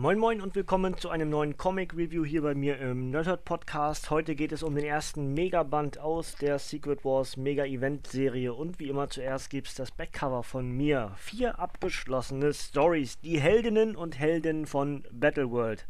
Moin Moin und willkommen zu einem neuen Comic Review hier bei mir im Nerdhurt Podcast. Heute geht es um den ersten Megaband aus der Secret Wars Mega Event Serie und wie immer zuerst gibt es das Backcover von mir. Vier abgeschlossene Stories, die Heldinnen und Helden von Battleworld.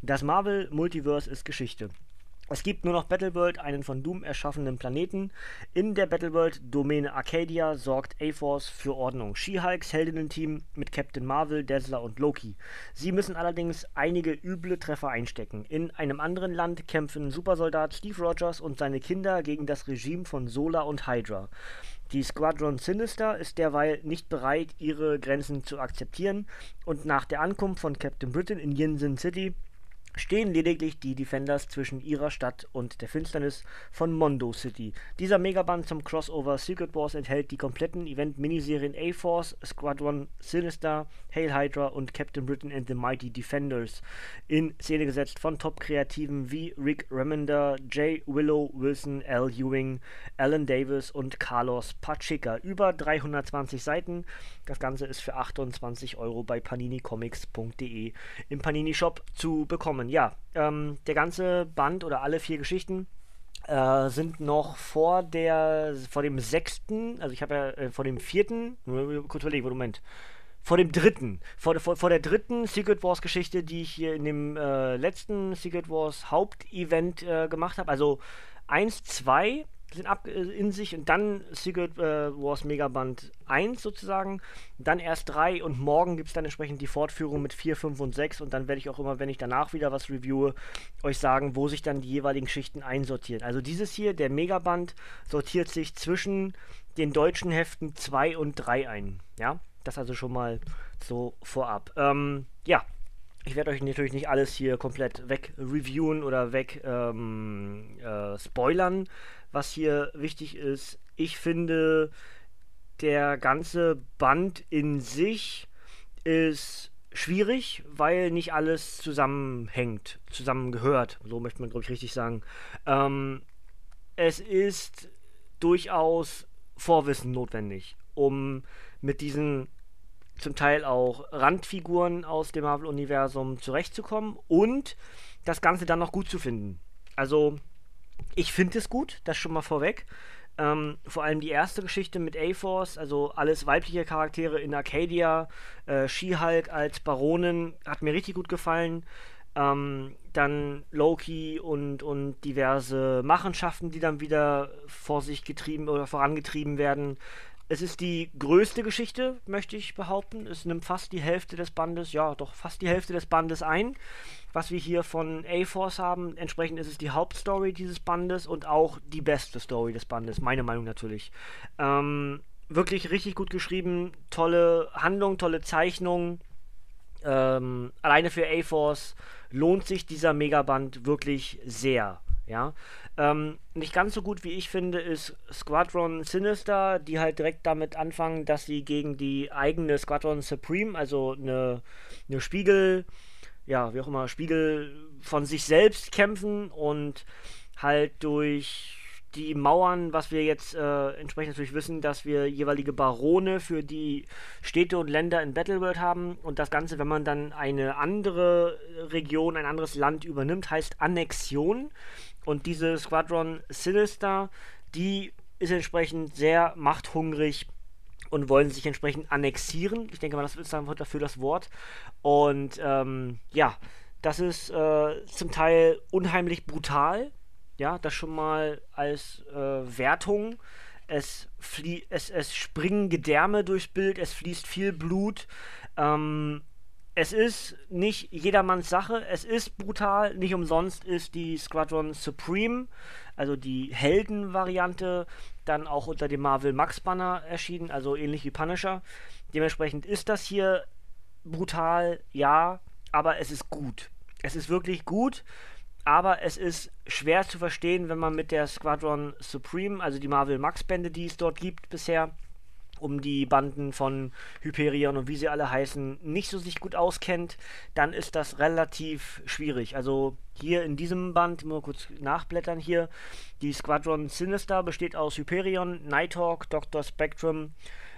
Das Marvel Multiverse ist Geschichte. Es gibt nur noch Battleworld, einen von Doom erschaffenen Planeten. In der Battleworld-Domäne Arcadia sorgt A-Force für Ordnung. She-Hulks Heldinnen-Team mit Captain Marvel, Dazzler und Loki. Sie müssen allerdings einige üble Treffer einstecken. In einem anderen Land kämpfen Supersoldat Steve Rogers und seine Kinder gegen das Regime von Sola und Hydra. Die Squadron Sinister ist derweil nicht bereit, ihre Grenzen zu akzeptieren und nach der Ankunft von Captain Britain in Yinsen City stehen lediglich die Defenders zwischen ihrer Stadt und der Finsternis von Mondo City. Dieser Megaband zum Crossover Secret Wars enthält die kompletten Event-Miniserien A-Force, Squadron Sinister, Hail Hydra und Captain Britain and the Mighty Defenders in Szene gesetzt von Top-Kreativen wie Rick Remender, J. Willow Wilson, Al Ewing, Alan Davis und Carlos Pacheca. Über 320 Seiten. Das Ganze ist für 28 Euro bei paninicomics.de im Panini Shop zu bekommen kommen. Ja, ähm, der ganze Band oder alle vier Geschichten äh, sind noch vor der, vor dem sechsten, also ich habe ja äh, vor dem vierten, kurz überlegen, Moment, vor dem dritten, vor, vor, vor der dritten Secret Wars Geschichte, die ich hier in dem äh, letzten Secret Wars Hauptevent äh, gemacht habe, also 1, 2 sind ab, äh, in sich und dann Secret äh, Wars Megaband 1 sozusagen, dann erst 3 und morgen gibt es dann entsprechend die Fortführung mit 4, 5 und 6 und dann werde ich auch immer, wenn ich danach wieder was reviewe, euch sagen, wo sich dann die jeweiligen Schichten einsortieren. Also dieses hier, der Megaband, sortiert sich zwischen den deutschen Heften 2 und 3 ein. Ja, das also schon mal so vorab. Ähm, ja, ich werde euch natürlich nicht alles hier komplett weg reviewen oder weg ähm, äh, spoilern was hier wichtig ist. Ich finde, der ganze Band in sich ist schwierig, weil nicht alles zusammenhängt, zusammengehört. So möchte man, glaube ich, richtig sagen. Ähm, es ist durchaus Vorwissen notwendig, um mit diesen zum Teil auch Randfiguren aus dem Marvel-Universum zurechtzukommen und das Ganze dann noch gut zu finden. Also ich finde es gut, das schon mal vorweg. Ähm, vor allem die erste Geschichte mit A-Force, also alles weibliche Charaktere in Arcadia, äh, She-Hulk als Baronin, hat mir richtig gut gefallen. Ähm, dann Loki und, und diverse Machenschaften, die dann wieder vor sich getrieben oder vorangetrieben werden. Es ist die größte Geschichte, möchte ich behaupten. Es nimmt fast die Hälfte des Bandes, ja, doch fast die Hälfte des Bandes ein, was wir hier von A-Force haben. Entsprechend ist es die Hauptstory dieses Bandes und auch die beste Story des Bandes, meine Meinung natürlich. Ähm, wirklich richtig gut geschrieben, tolle Handlung, tolle Zeichnung. Ähm, alleine für A-Force lohnt sich dieser Megaband wirklich sehr. Ja, ähm, nicht ganz so gut wie ich finde ist Squadron Sinister, die halt direkt damit anfangen, dass sie gegen die eigene Squadron Supreme, also eine, eine Spiegel, ja, wie auch immer, Spiegel von sich selbst kämpfen und halt durch die Mauern, was wir jetzt äh, entsprechend natürlich wissen, dass wir jeweilige Barone für die Städte und Länder in Battleworld haben und das Ganze, wenn man dann eine andere Region, ein anderes Land übernimmt, heißt Annexion und diese Squadron Sinister, die ist entsprechend sehr machthungrig und wollen sich entsprechend annexieren. Ich denke mal, das ist dann dafür das Wort. Und ähm, ja, das ist äh, zum Teil unheimlich brutal. Ja, das schon mal als äh, Wertung. Es, es, es springen Gedärme durchs Bild, es fließt viel Blut. Ähm, es ist nicht jedermanns Sache, es ist brutal, nicht umsonst ist die Squadron Supreme, also die Helden-Variante, dann auch unter dem Marvel Max Banner erschienen, also ähnlich wie Punisher. Dementsprechend ist das hier brutal, ja, aber es ist gut. Es ist wirklich gut, aber es ist schwer zu verstehen, wenn man mit der Squadron Supreme, also die Marvel Max Bände, die es dort gibt bisher, um die Banden von Hyperion und wie sie alle heißen, nicht so sich gut auskennt, dann ist das relativ schwierig. Also hier in diesem Band, mal kurz nachblättern hier, die Squadron Sinister besteht aus Hyperion, Nighthawk, Dr. Spectrum,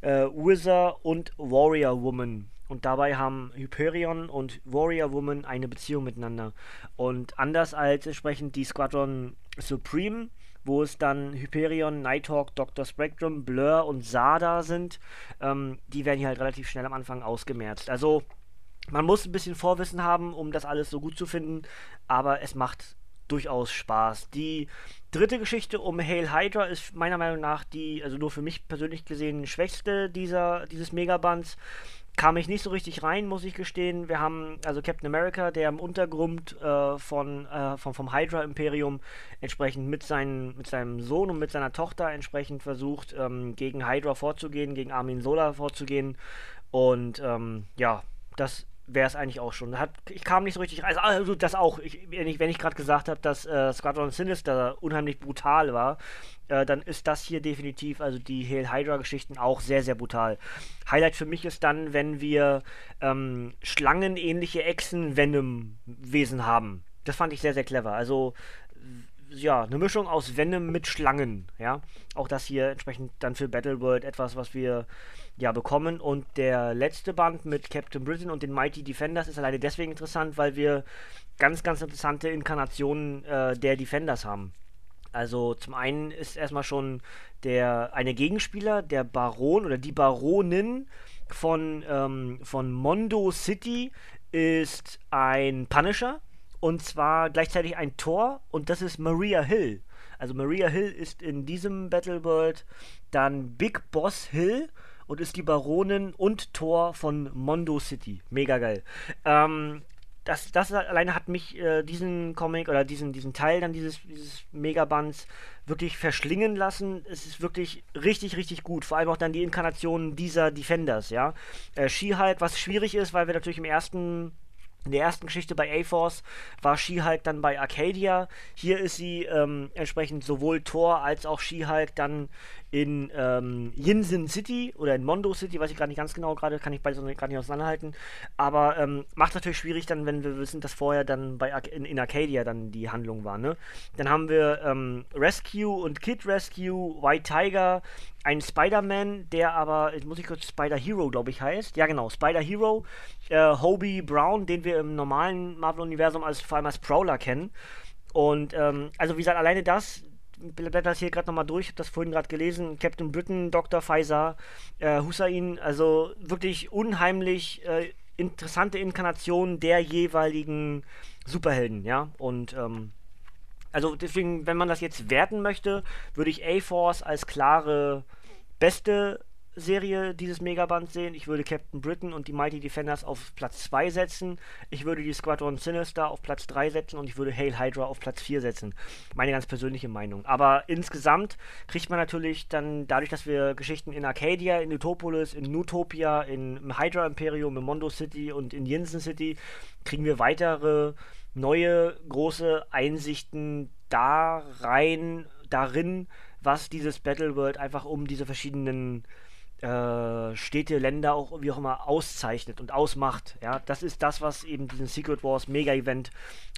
äh, Wizard und Warrior Woman. Und dabei haben Hyperion und Warrior Woman eine Beziehung miteinander. Und anders als entsprechend die Squadron Supreme, wo es dann Hyperion, Nighthawk, Dr. Spectrum, Blur und Sada sind, ähm, die werden hier halt relativ schnell am Anfang ausgemerzt. Also man muss ein bisschen Vorwissen haben, um das alles so gut zu finden, aber es macht durchaus Spaß. Die dritte Geschichte um Hail Hydra ist meiner Meinung nach die, also nur für mich persönlich gesehen, schwächste dieser, dieses Megabands. Kam ich nicht so richtig rein, muss ich gestehen. Wir haben also Captain America, der im Untergrund äh, von, äh, vom, vom Hydra-Imperium entsprechend mit, seinen, mit seinem Sohn und mit seiner Tochter entsprechend versucht, ähm, gegen Hydra vorzugehen, gegen Armin Sola vorzugehen. Und ähm, ja, das wäre es eigentlich auch schon. Hat, ich kam nicht so richtig rein. Also, also das auch. Ich, wenn ich, ich gerade gesagt habe, dass äh, Squadron Sinister unheimlich brutal war, äh, dann ist das hier definitiv, also die Hail Hydra-Geschichten auch sehr, sehr brutal. Highlight für mich ist dann, wenn wir ähm, schlangenähnliche Echsen-Venom-Wesen haben. Das fand ich sehr, sehr clever. Also ja, eine Mischung aus Venom mit Schlangen, ja. Auch das hier entsprechend dann für Battleworld etwas, was wir ja bekommen. Und der letzte Band mit Captain Britain und den Mighty Defenders ist alleine deswegen interessant, weil wir ganz, ganz interessante Inkarnationen äh, der Defenders haben. Also zum einen ist erstmal schon der eine Gegenspieler, der Baron oder die Baronin von, ähm, von Mondo City ist ein Punisher und zwar gleichzeitig ein Tor und das ist Maria Hill. Also Maria Hill ist in diesem Battle World dann Big Boss Hill und ist die Baronin und Tor von Mondo City. Mega geil. Ähm, das, das alleine hat mich äh, diesen Comic oder diesen, diesen Teil dann dieses, dieses Megabands wirklich verschlingen lassen. Es ist wirklich richtig, richtig gut. Vor allem auch dann die Inkarnationen dieser Defenders, ja. Äh, She-Hulk, was schwierig ist, weil wir natürlich im ersten in der ersten Geschichte bei A-Force war She-Hulk dann bei Arcadia. Hier ist sie ähm, entsprechend sowohl Thor als auch She-Hulk dann in ähm, Yinsen City oder in Mondo City, weiß ich gerade nicht ganz genau gerade, kann ich beides gerade nicht auseinanderhalten. Aber ähm, macht natürlich schwierig dann, wenn wir wissen, dass vorher dann bei in, in, Arcadia dann die Handlung war. Ne? Dann haben wir ähm, Rescue und Kid Rescue, White Tiger, ein Spider-Man, der aber, jetzt muss ich kurz Spider-Hero, glaube ich, heißt. Ja, genau, Spider-Hero, äh, Hobie Brown, den wir im normalen Marvel-Universum als, vor allem als Prowler kennen. Und ähm, also wie gesagt, alleine das, blätter das hier gerade nochmal durch, ich habe das vorhin gerade gelesen. Captain Britain, Dr. Pfizer, äh, Hussein, also wirklich unheimlich äh, interessante Inkarnationen der jeweiligen Superhelden, ja. Und ähm, also deswegen, wenn man das jetzt werten möchte, würde ich A-Force als klare beste Serie dieses Megabands sehen. Ich würde Captain Britain und die Mighty Defenders auf Platz 2 setzen. Ich würde die Squadron Sinister auf Platz 3 setzen und ich würde Hail Hydra auf Platz 4 setzen. Meine ganz persönliche Meinung. Aber insgesamt kriegt man natürlich dann, dadurch, dass wir Geschichten in Arcadia, in Utopolis, in Nutopia, in Hydra Imperium, in Mondo City und in Jensen City, kriegen wir weitere neue große Einsichten da rein, darin, was dieses Battle World einfach um diese verschiedenen äh, Städte, Länder auch wie auch immer auszeichnet und ausmacht. Ja, das ist das, was eben diesen Secret Wars Mega Event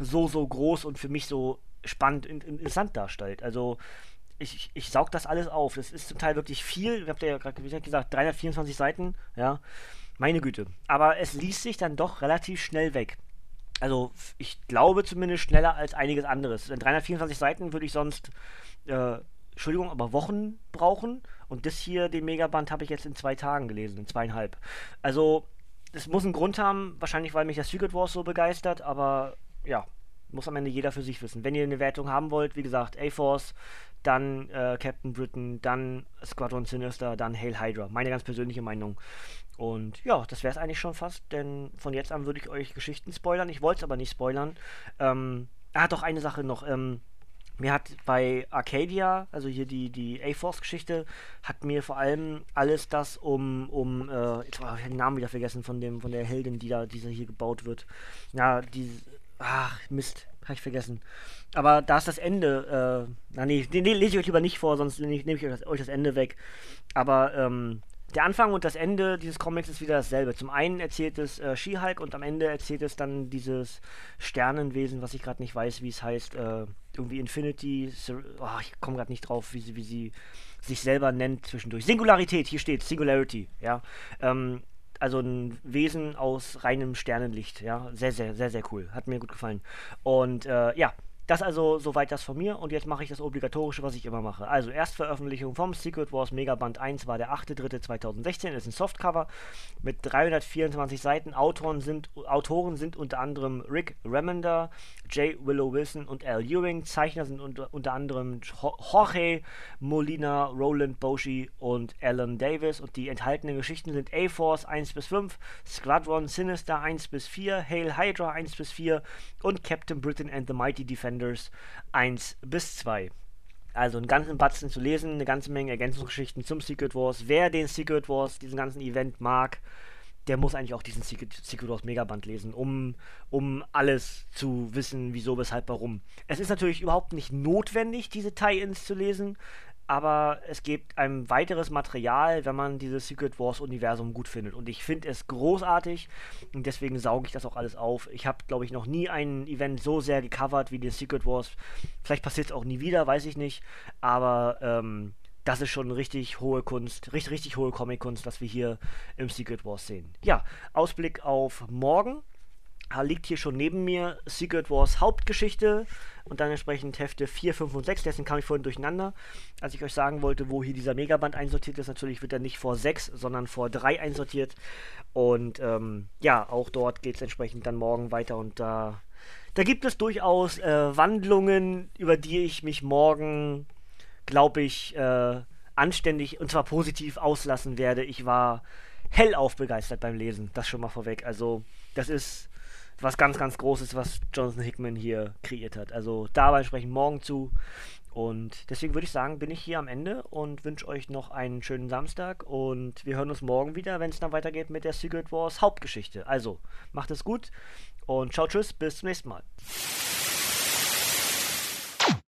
so so groß und für mich so spannend und interessant darstellt. Also ich, ich saug das alles auf. Das ist zum Teil wirklich viel. Ich habe ja gerade gesagt, 324 Seiten. Ja, meine Güte. Aber es liest sich dann doch relativ schnell weg. Also ich glaube zumindest schneller als einiges anderes. In 324 Seiten würde ich sonst, äh, Entschuldigung, aber Wochen brauchen. Und das hier, den Megaband, habe ich jetzt in zwei Tagen gelesen, in zweieinhalb. Also, es muss einen Grund haben, wahrscheinlich weil mich das Secret Wars so begeistert, aber ja, muss am Ende jeder für sich wissen. Wenn ihr eine Wertung haben wollt, wie gesagt, A-Force, dann äh, Captain Britain, dann Squadron Sinister, dann Hail Hydra. Meine ganz persönliche Meinung. Und ja, das wäre es eigentlich schon fast, denn von jetzt an würde ich euch Geschichten spoilern. Ich wollte es aber nicht spoilern. Ähm, ah, doch eine Sache noch. Ähm, mir hat bei Arcadia, also hier die, die A-Force-Geschichte, hat mir vor allem alles das um, um äh, jetzt habe ich den Namen wieder vergessen von dem, von der Heldin, die da, diese hier gebaut wird. Ja, die, ach, Mist, habe ich vergessen. Aber da ist das Ende, äh, na nee, den, lese ich euch lieber nicht vor, sonst nehme ich, ich euch, das, euch das Ende weg. Aber, ähm, der Anfang und das Ende dieses Comics ist wieder dasselbe. Zum einen erzählt es äh, She-Hulk und am Ende erzählt es dann dieses Sternenwesen, was ich gerade nicht weiß, wie es heißt. Äh, irgendwie Infinity. Oh, ich komme gerade nicht drauf, wie sie, wie sie sich selber nennt zwischendurch. Singularität, hier steht Singularity, ja. Ähm, also ein Wesen aus reinem Sternenlicht. Ja, sehr, sehr, sehr, sehr cool. Hat mir gut gefallen. Und äh, ja, das also soweit das von mir und jetzt mache ich das Obligatorische, was ich immer mache. Also Erstveröffentlichung vom Secret Wars Megaband 1 war der 8.3.2016, ist ein Softcover mit 324 Seiten. Autoren sind, Autoren sind unter anderem Rick Remender, J. Willow Wilson und Al Ewing. Zeichner sind unter, unter anderem Jorge Molina, Roland Boshi und Alan Davis und die enthaltenen Geschichten sind A-Force 1 bis 5, Squadron Sinister 1 bis 4, Hail Hydra 1 bis 4 und Captain Britain and the Mighty Defender Defenders 1 bis 2. Also einen ganzen Batzen zu lesen, eine ganze Menge Ergänzungsgeschichten zum Secret Wars. Wer den Secret Wars, diesen ganzen Event mag, der muss eigentlich auch diesen Secret, Secret Wars Megaband lesen, um, um alles zu wissen, wieso, weshalb, warum. Es ist natürlich überhaupt nicht notwendig, diese Tie-Ins zu lesen aber es gibt ein weiteres Material, wenn man dieses Secret Wars Universum gut findet. Und ich finde es großartig und deswegen sauge ich das auch alles auf. Ich habe, glaube ich, noch nie ein Event so sehr gecovert wie das Secret Wars. Vielleicht passiert es auch nie wieder, weiß ich nicht. Aber ähm, das ist schon richtig hohe Kunst, richtig, richtig hohe Comic-Kunst, was wir hier im Secret Wars sehen. Ja, Ausblick auf morgen liegt hier schon neben mir Secret Wars Hauptgeschichte und dann entsprechend Hefte 4, 5 und 6. Deswegen kam ich vorhin durcheinander. Als ich euch sagen wollte, wo hier dieser Megaband einsortiert ist, natürlich wird er nicht vor 6, sondern vor 3 einsortiert. Und ähm, ja, auch dort geht es entsprechend dann morgen weiter und da, da gibt es durchaus äh, Wandlungen, über die ich mich morgen, glaube ich, äh, anständig und zwar positiv auslassen werde. Ich war hellauf begeistert beim Lesen, das schon mal vorweg. Also, das ist was ganz, ganz Großes, was Jonathan Hickman hier kreiert hat. Also dabei sprechen morgen zu. Und deswegen würde ich sagen, bin ich hier am Ende und wünsche euch noch einen schönen Samstag und wir hören uns morgen wieder, wenn es dann weitergeht mit der Secret Wars Hauptgeschichte. Also, macht es gut und ciao, tschüss, bis zum nächsten Mal.